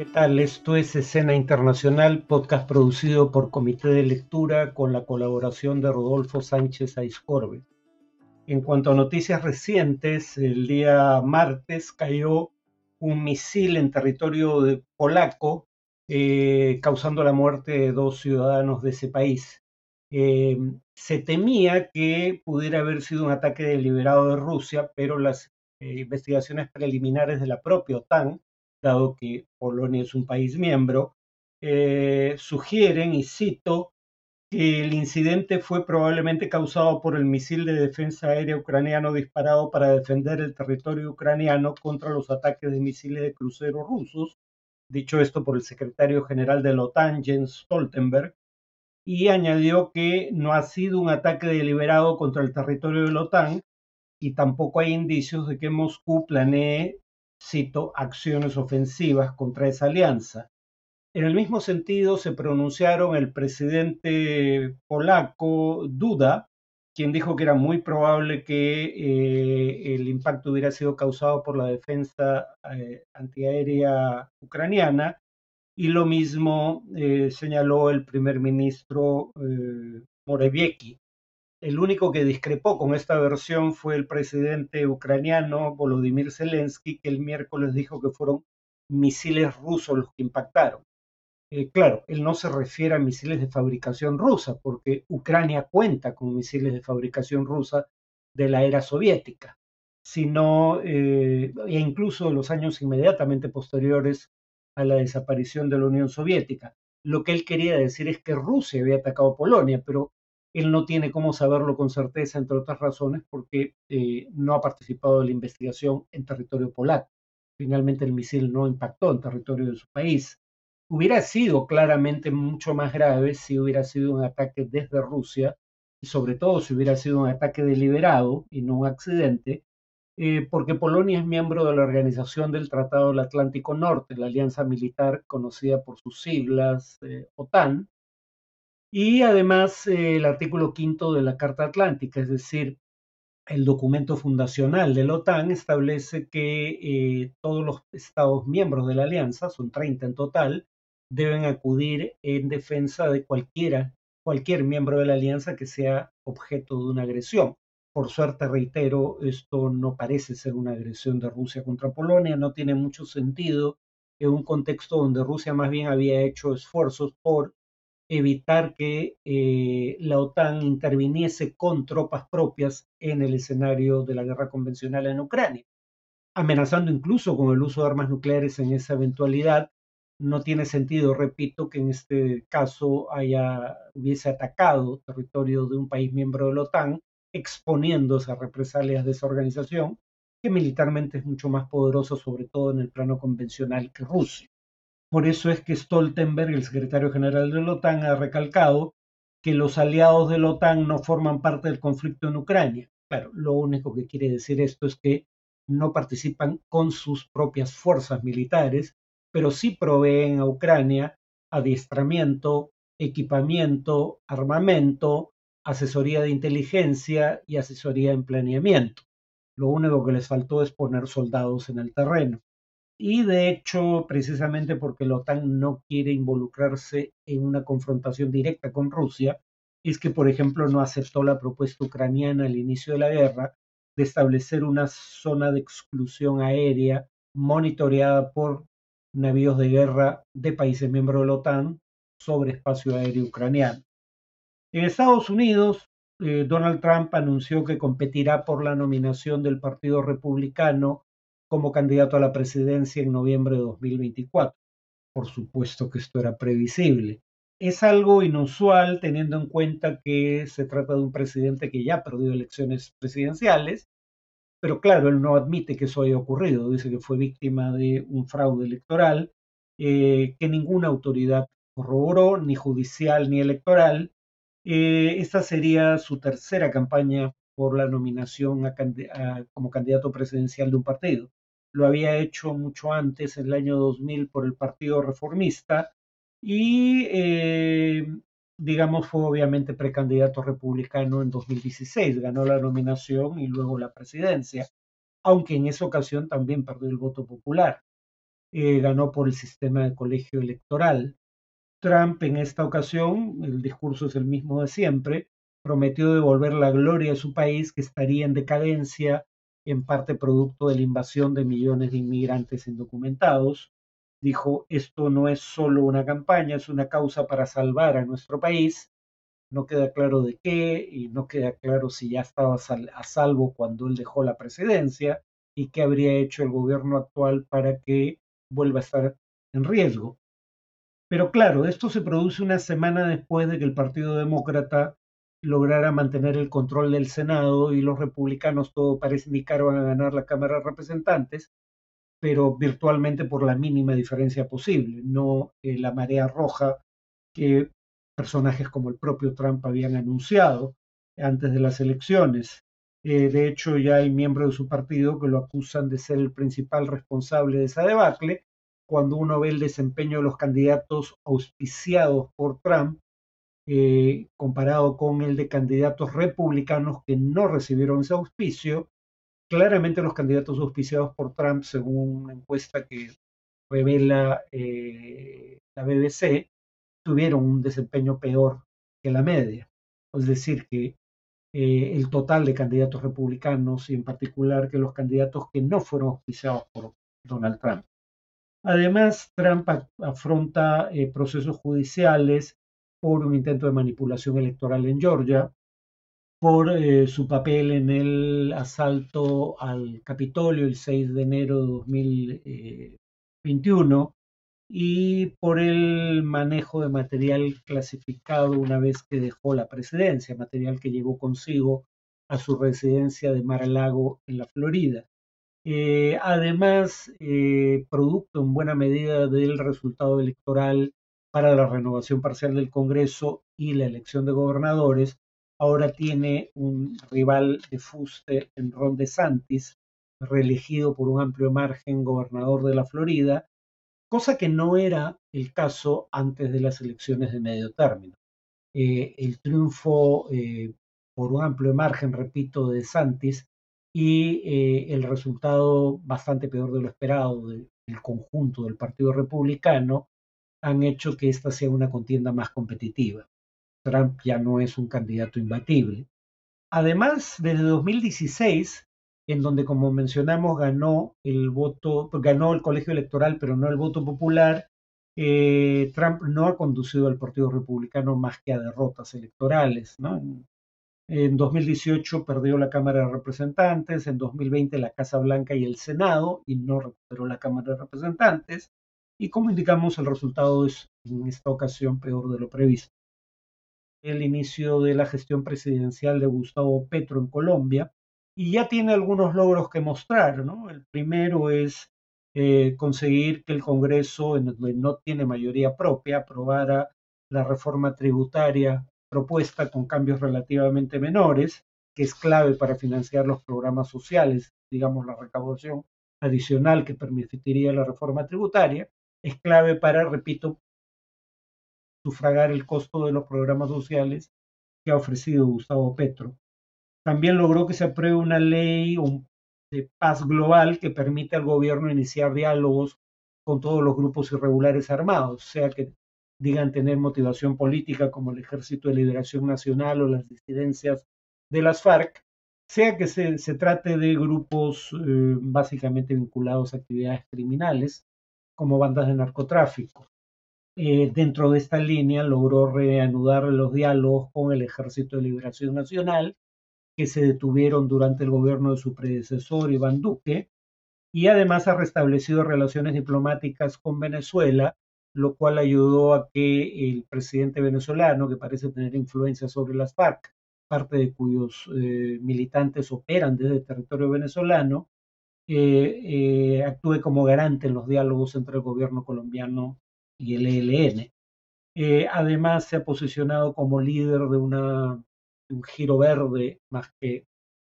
¿Qué tal? Esto es Escena Internacional, podcast producido por Comité de Lectura con la colaboración de Rodolfo Sánchez Aiscorbe. En cuanto a noticias recientes, el día martes cayó un misil en territorio de polaco, eh, causando la muerte de dos ciudadanos de ese país. Eh, se temía que pudiera haber sido un ataque deliberado de Rusia, pero las eh, investigaciones preliminares de la propia OTAN dado que Polonia es un país miembro, eh, sugieren, y cito, que el incidente fue probablemente causado por el misil de defensa aérea ucraniano disparado para defender el territorio ucraniano contra los ataques de misiles de cruceros rusos, dicho esto por el secretario general de la OTAN, Jens Stoltenberg, y añadió que no ha sido un ataque deliberado contra el territorio de la OTAN y tampoco hay indicios de que Moscú planee cito, acciones ofensivas contra esa alianza. En el mismo sentido se pronunciaron el presidente polaco Duda, quien dijo que era muy probable que eh, el impacto hubiera sido causado por la defensa eh, antiaérea ucraniana, y lo mismo eh, señaló el primer ministro Morawiecki. El único que discrepó con esta versión fue el presidente ucraniano Volodymyr Zelensky, que el miércoles dijo que fueron misiles rusos los que impactaron. Eh, claro, él no se refiere a misiles de fabricación rusa, porque Ucrania cuenta con misiles de fabricación rusa de la era soviética, sino eh, e incluso los años inmediatamente posteriores a la desaparición de la Unión Soviética. Lo que él quería decir es que Rusia había atacado Polonia, pero él no tiene cómo saberlo con certeza, entre otras razones, porque eh, no ha participado en la investigación en territorio polaco. Finalmente el misil no impactó en territorio de su país. Hubiera sido claramente mucho más grave si hubiera sido un ataque desde Rusia y sobre todo si hubiera sido un ataque deliberado y no un accidente, eh, porque Polonia es miembro de la Organización del Tratado del Atlántico Norte, la alianza militar conocida por sus siglas eh, OTAN, y además eh, el artículo quinto de la Carta Atlántica, es decir, el documento fundacional de la OTAN establece que eh, todos los Estados miembros de la alianza, son 30 en total, deben acudir en defensa de cualquiera, cualquier miembro de la alianza que sea objeto de una agresión. Por suerte, reitero, esto no parece ser una agresión de Rusia contra Polonia, no tiene mucho sentido en un contexto donde Rusia más bien había hecho esfuerzos por evitar que eh, la OTAN interviniese con tropas propias en el escenario de la guerra convencional en Ucrania, amenazando incluso con el uso de armas nucleares en esa eventualidad. No tiene sentido, repito, que en este caso haya, hubiese atacado territorio de un país miembro de la OTAN, exponiendo esas represalias de esa organización, que militarmente es mucho más poderoso, sobre todo en el plano convencional, que Rusia. Por eso es que Stoltenberg, el secretario general de la OTAN, ha recalcado que los aliados de la OTAN no forman parte del conflicto en Ucrania. Claro, lo único que quiere decir esto es que no participan con sus propias fuerzas militares, pero sí proveen a Ucrania adiestramiento, equipamiento, armamento, asesoría de inteligencia y asesoría en planeamiento. Lo único que les faltó es poner soldados en el terreno. Y de hecho, precisamente porque la OTAN no quiere involucrarse en una confrontación directa con Rusia, es que, por ejemplo, no aceptó la propuesta ucraniana al inicio de la guerra de establecer una zona de exclusión aérea monitoreada por navíos de guerra de países miembros de la OTAN sobre espacio aéreo ucraniano. En Estados Unidos, eh, Donald Trump anunció que competirá por la nominación del Partido Republicano como candidato a la presidencia en noviembre de 2024. Por supuesto que esto era previsible. Es algo inusual teniendo en cuenta que se trata de un presidente que ya perdió elecciones presidenciales, pero claro, él no admite que eso haya ocurrido, dice que fue víctima de un fraude electoral eh, que ninguna autoridad corroboró, ni judicial ni electoral. Eh, esta sería su tercera campaña por la nominación como candidato presidencial de un partido lo había hecho mucho antes, en el año 2000, por el Partido Reformista y, eh, digamos, fue obviamente precandidato republicano en 2016, ganó la nominación y luego la presidencia, aunque en esa ocasión también perdió el voto popular. eh, ganó por el sistema de colegio electoral. Trump en esta ocasión, el discurso es el mismo de siempre, prometió devolver la gloria a su país que estaría en decadencia, en parte producto de la invasión de millones de inmigrantes indocumentados. Dijo, esto no es solo una campaña, es una causa para salvar a nuestro país. No queda claro de qué y no queda claro si ya estaba a salvo cuando él dejó la presidencia y qué habría hecho el gobierno actual para que vuelva a estar en riesgo. Pero claro, esto se produce una semana después de que el Partido Demócrata lograra mantener el control del Senado y los republicanos, todo parece indicar, van a ganar la Cámara de Representantes, pero virtualmente por la mínima diferencia posible, no eh, la marea roja que personajes como el propio Trump habían anunciado antes de las elecciones. Eh, de hecho, ya hay miembros de su partido que lo acusan de ser el principal responsable de esa debacle. Cuando uno ve el desempeño de los candidatos auspiciados por Trump, eh, comparado con el de candidatos republicanos que no recibieron ese auspicio, claramente los candidatos auspiciados por Trump, según una encuesta que revela eh, la BBC, tuvieron un desempeño peor que la media. Es decir, que eh, el total de candidatos republicanos y en particular que los candidatos que no fueron auspiciados por Donald Trump. Además, Trump afronta procesos judiciales por un intento de manipulación electoral en Georgia, por eh, su papel en el asalto al Capitolio el 6 de enero de 2021 y por el manejo de material clasificado una vez que dejó la presidencia, material que llevó consigo a su residencia de Mar-a-Lago en la Florida. Eh, además, eh, producto en buena medida del resultado electoral para la renovación parcial del Congreso y la elección de gobernadores, ahora tiene un rival de fuste en Ron DeSantis, reelegido por un amplio margen gobernador de la Florida, cosa que no era el caso antes de las elecciones de medio término. Eh, el triunfo eh, por un amplio margen, repito, de Santis y eh, el resultado bastante peor de lo esperado del conjunto del Partido Republicano han hecho que esta sea una contienda más competitiva. Trump ya no es un candidato imbatible. Además, desde 2016, en donde, como mencionamos, ganó el voto, ganó el colegio electoral, pero no el voto popular. Eh, Trump no ha conducido al Partido Republicano más que a derrotas electorales. En, 2018 perdió la Cámara de Representantes, en 2020 la Casa Blanca y el Senado, y no recuperó la Cámara de Representantes. Y como indicamos, el resultado es en esta ocasión peor de lo previsto. El inicio de la gestión presidencial de Gustavo Petro en Colombia, y ya tiene algunos logros que mostrar. ¿no? El primero es eh, conseguir que el Congreso, en donde no tiene mayoría propia, aprobara la reforma tributaria propuesta con cambios relativamente menores, que es clave para financiar los programas sociales, digamos la recaudación adicional que permitiría la reforma tributaria, es clave para, repito, sufragar el costo de los programas sociales que ha ofrecido Gustavo Petro. También logró que se apruebe una ley de paz global que permite al gobierno iniciar diálogos con todos los grupos irregulares armados, sea que digan tener motivación política como el Ejército de Liberación Nacional o las disidencias de las FARC, sea que se, trate de grupos eh, básicamente vinculados a actividades criminales como bandas de narcotráfico. Eh, dentro de esta línea logró reanudar los diálogos con el Ejército de Liberación Nacional que se detuvieron durante el gobierno de su predecesor, Iván Duque, y además ha restablecido relaciones diplomáticas con Venezuela, lo cual ayudó a que el presidente venezolano, que parece tener influencia sobre las FARC, parte de cuyos eh, militantes operan desde territorio venezolano, eh, eh, actúe como garante en los diálogos entre el gobierno colombiano y el ELN. además, se ha posicionado como líder de una un giro verde más que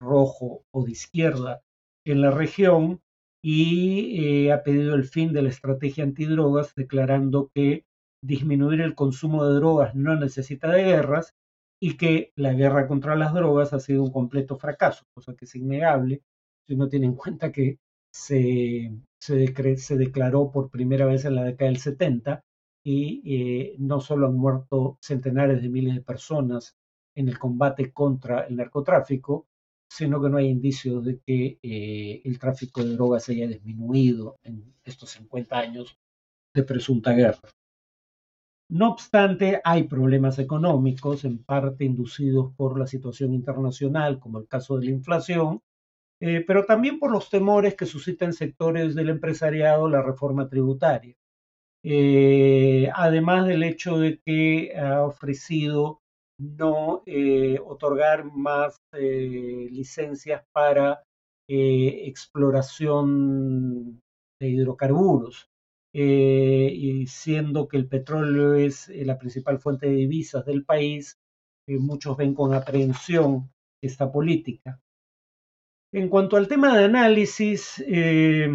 rojo o de izquierda en la región y eh, ha pedido el fin de la estrategia antidrogas, declarando que disminuir el consumo de drogas no necesita de guerras y que la guerra contra las drogas ha sido un completo fracaso, cosa que es innegable si uno tiene en cuenta que se, se, declaró por primera vez en la década del 70 y eh, no solo han muerto centenares de miles de personas en el combate contra el narcotráfico, sino que no hay indicios de que eh, el tráfico de drogas haya disminuido en estos 50 años de presunta guerra. No obstante, hay problemas económicos, en parte inducidos por la situación internacional, como el caso de la inflación, eh, pero también por los temores que suscitan sectores del empresariado la reforma tributaria. Eh, además del hecho de que ha ofrecido no eh, otorgar más licencias para exploración de hidrocarburos. y siendo que el petróleo es la principal fuente de divisas del país, muchos ven con aprehensión esta política. En cuanto al tema de análisis, eh,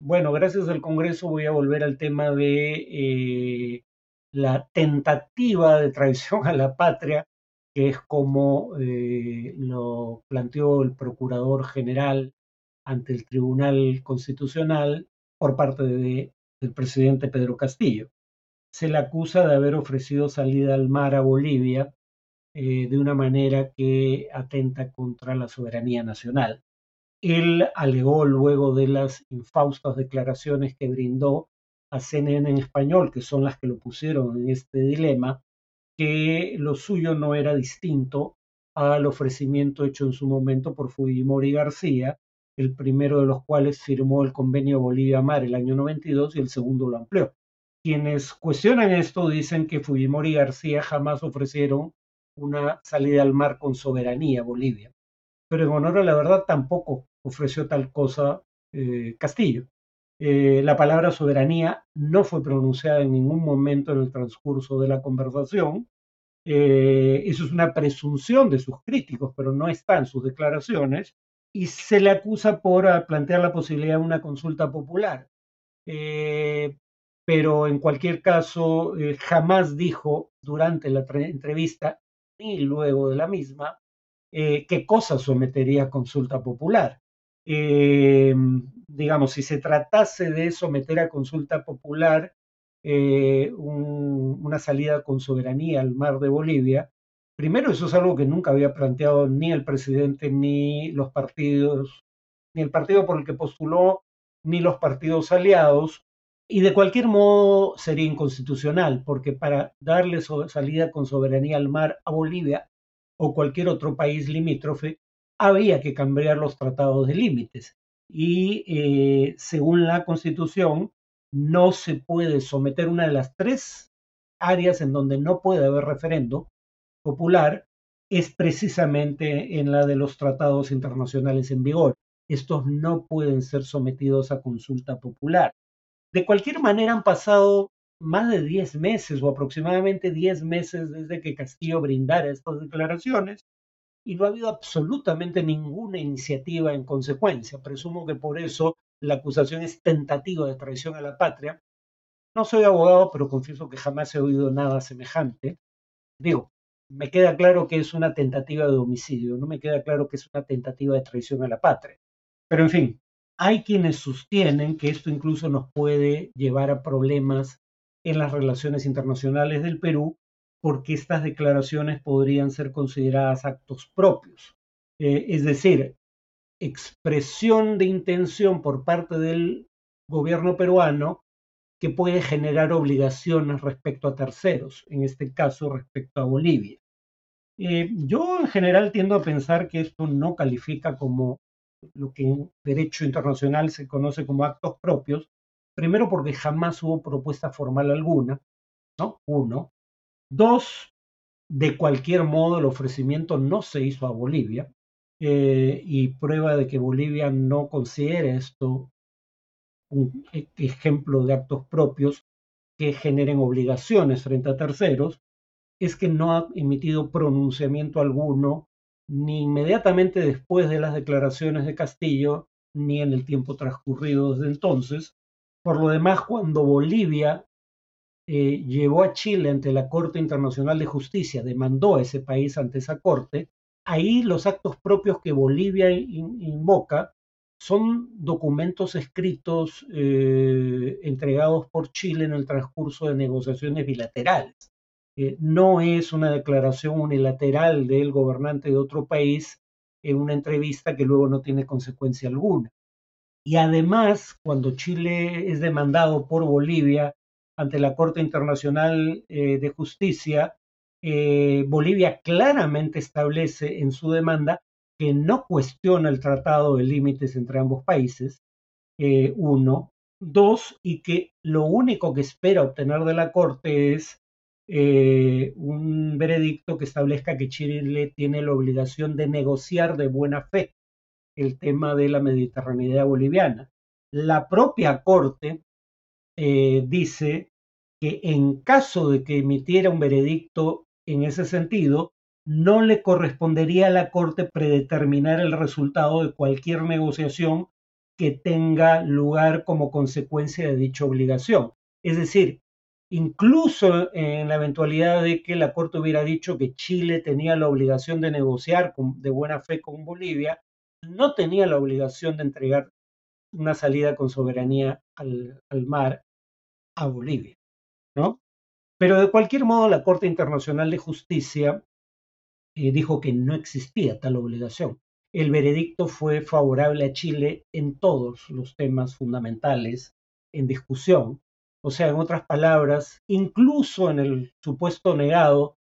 bueno, gracias al Congreso voy a volver al tema de eh, la tentativa de traición a la patria, que es como eh, lo planteó el Procurador General ante el Tribunal Constitucional por parte de, del presidente Pedro Castillo. Se le acusa de haber ofrecido salida al mar a Bolivia eh, de una manera que atenta contra la soberanía nacional. Él alegó luego de las infaustas declaraciones que brindó a CNN en español, que son las que lo pusieron en este dilema, que lo suyo no era distinto al ofrecimiento hecho en su momento por Fujimori García, el primero de los cuales firmó el convenio Bolivia-Mar el año 92 y el segundo lo amplió. Quienes cuestionan esto dicen que Fujimori García jamás ofrecieron una salida al mar con soberanía Bolivia. Pero en honor a la verdad tampoco ofreció tal cosa eh, Castillo. Eh, la palabra soberanía no fue pronunciada en ningún momento en el transcurso de la conversación. Eh, eso es una presunción de sus críticos, pero no está en sus declaraciones. Y se le acusa por plantear la posibilidad de una consulta popular. pero en cualquier caso, jamás dijo durante la entrevista luego de la misma, eh, qué cosa sometería a consulta popular. Eh, digamos, si se tratase de someter a consulta popular eh, una salida con soberanía al mar de Bolivia, primero eso es algo que nunca había planteado ni el presidente ni los partidos, ni el partido por el que postuló, ni los partidos aliados, y de cualquier modo sería inconstitucional, porque para darle salida con soberanía al mar a Bolivia o cualquier otro país limítrofe, había que cambiar los tratados de límites. Y eh, según la Constitución, no se puede someter una de las tres áreas en donde no puede haber referendo popular, es precisamente en la de los tratados internacionales en vigor. Estos no pueden ser sometidos a consulta popular. De cualquier manera, han pasado más de 10 meses o aproximadamente 10 meses desde que Castillo brindara estas declaraciones y no ha habido absolutamente ninguna iniciativa en consecuencia. Presumo que por eso la acusación es tentativa de traición a la patria. No soy abogado, pero confieso que jamás he oído nada semejante. Digo, me queda claro que es una tentativa de homicidio, no me queda claro que es una tentativa de traición a la patria. Pero en fin, hay quienes sostienen que esto incluso nos puede llevar a problemas en las relaciones internacionales del Perú, porque estas declaraciones podrían ser consideradas actos propios. Eh, es decir, expresión de intención por parte del gobierno peruano que puede generar obligaciones respecto a terceros, en este caso respecto a Bolivia. Eh, yo en general tiendo a pensar que esto no califica como lo que en derecho internacional se conoce como actos propios, primero porque jamás hubo propuesta formal alguna, ¿no? Uno. Dos, de cualquier modo el ofrecimiento no se hizo a Bolivia eh, y prueba de que Bolivia no considera esto un e, ejemplo de actos propios que generen obligaciones frente a terceros, es que no ha emitido pronunciamiento alguno ni inmediatamente después de las declaraciones de Castillo, ni en el tiempo transcurrido desde entonces. Por lo demás, cuando Bolivia eh, llevó a Chile ante la Corte Internacional de Justicia, demandó a ese país ante esa Corte, ahí los actos propios que Bolivia invoca son documentos escritos eh, entregados por Chile en el transcurso de negociaciones bilaterales. Eh, no es una declaración unilateral del gobernante de otro país en una entrevista que luego no tiene consecuencia alguna. Y además, cuando Chile es demandado por Bolivia ante la Corte Internacional eh, de Justicia, Bolivia claramente establece en su demanda que no cuestiona el tratado de límites entre ambos países, eh, uno. Dos, y que lo único que espera obtener de la Corte es eh, un veredicto que establezca que Chile tiene la obligación de negociar de buena fe el tema de la mediterraneidad boliviana. La propia Corte eh, dice que en caso de que emitiera un veredicto en ese sentido, no le correspondería a la Corte predeterminar el resultado de cualquier negociación que tenga lugar como consecuencia de dicha obligación. Es decir, incluso en la eventualidad de que la Corte hubiera dicho que Chile tenía la obligación de negociar de buena fe con Bolivia, no tenía la obligación de entregar una salida con soberanía al, mar a Bolivia, ¿no? Pero de cualquier modo, la Corte Internacional de Justicia eh, dijo que no existía tal obligación. El veredicto fue favorable a Chile en todos los temas fundamentales en discusión. O sea, en otras palabras, incluso en el supuesto negado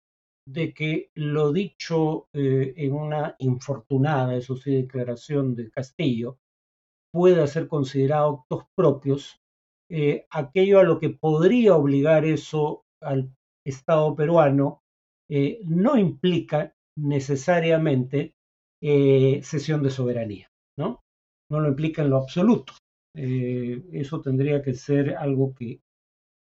de que lo dicho eh, en una infortunada, eso sí, declaración de Castillo, pueda ser considerado actos propios, eh, aquello a lo que podría obligar eso al Estado peruano no implica necesariamente eh, cesión de soberanía, ¿no? No lo implica en lo absoluto. Eh, eso tendría que ser algo que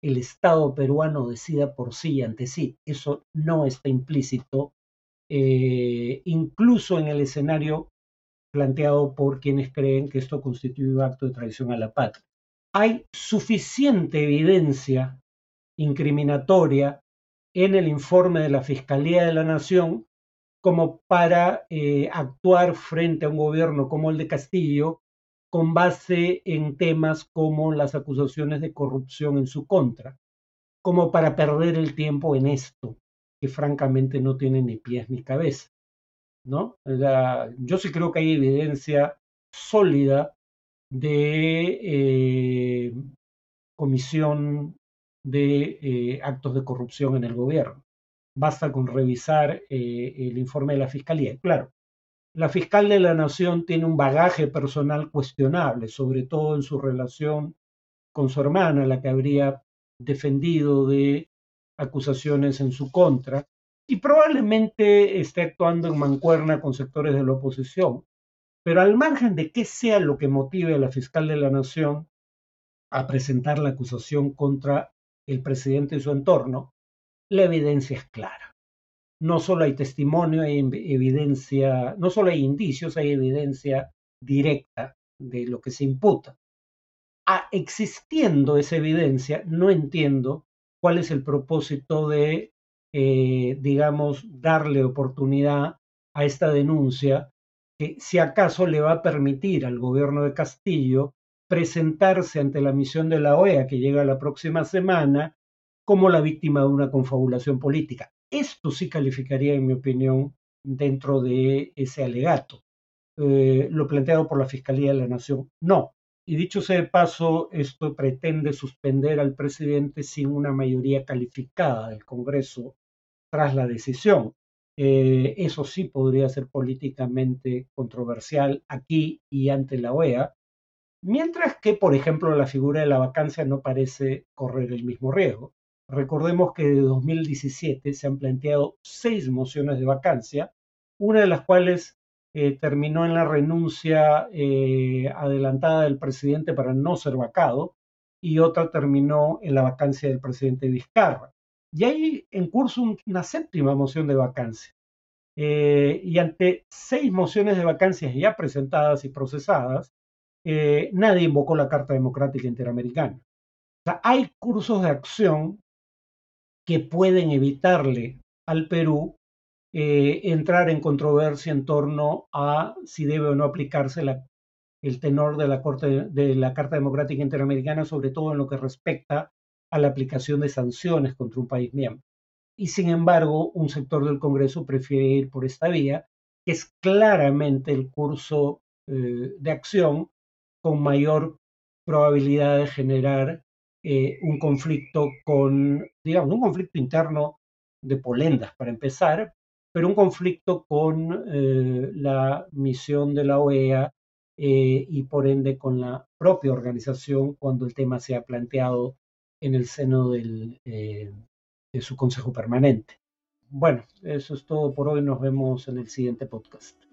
el Estado peruano decida por sí ante sí. Eso no está implícito, eh, incluso en el escenario planteado por quienes creen que esto constituye un acto de traición a la patria. Hay suficiente evidencia incriminatoria en el informe de la Fiscalía de la Nación como para eh, actuar frente a un gobierno como el de Castillo con base en temas como las acusaciones de corrupción en su contra, como para perder el tiempo en esto, que francamente no tiene ni pies ni cabeza. ¿no? yo sí creo que hay evidencia sólida de eh, comisión de eh, actos de corrupción en el gobierno basta con revisar eh, el informe de la Fiscalía. Claro, la fiscal de la Nación tiene un bagaje personal cuestionable, sobre todo en su relación con su hermana, la que habría defendido de acusaciones en su contra, y probablemente esté actuando en mancuerna con sectores de la oposición. Pero al margen de qué sea lo que motive a la fiscal de la Nación a presentar la acusación contra el presidente y su entorno, la evidencia es clara. No solo hay testimonio, hay evidencia, no solo hay indicios, hay evidencia directa de lo que se imputa. Ah, existiendo esa evidencia, no entiendo cuál es el propósito de, eh, digamos, darle oportunidad a esta denuncia que si acaso le va a permitir al gobierno de Castillo presentarse ante la misión de la OEA que llega la próxima semana como la víctima de una confabulación política. Esto sí calificaría, en mi opinión, dentro de ese alegato. Eh, lo planteado por la Fiscalía de la Nación, no. Y dicho sea de paso, esto pretende suspender al presidente sin una mayoría calificada del Congreso tras la decisión. Eh, eso sí podría ser políticamente controversial aquí y ante la OEA, mientras que, por ejemplo, la figura de la vacancia no parece correr el mismo riesgo. Recordemos que de 2017 se han planteado seis mociones de vacancia, una de las cuales eh, terminó en la renuncia eh, adelantada del presidente para no ser vacado y otra terminó en la vacancia del presidente Vizcarra. Y hay en curso una séptima moción de vacancia. Eh, y ante seis mociones de vacancias ya presentadas y procesadas, nadie invocó la Carta Democrática Interamericana. O sea, hay cursos de acción que pueden evitarle al Perú eh, entrar en controversia en torno a si debe o no aplicarse la el tenor de la, Corte, de la Carta Democrática Interamericana, sobre todo en lo que respecta a la aplicación de sanciones contra un país miembro. Y sin embargo, un sector del Congreso prefiere ir por esta vía, que es claramente el curso eh, de acción con mayor probabilidad de generar eh, un conflicto con, digamos, un conflicto interno de polendas para empezar, pero un conflicto con eh, la misión de la OEA y por ende con la propia organización cuando el tema se ha planteado en el seno de su consejo permanente. Bueno, eso es todo por hoy. Nos vemos en el siguiente podcast.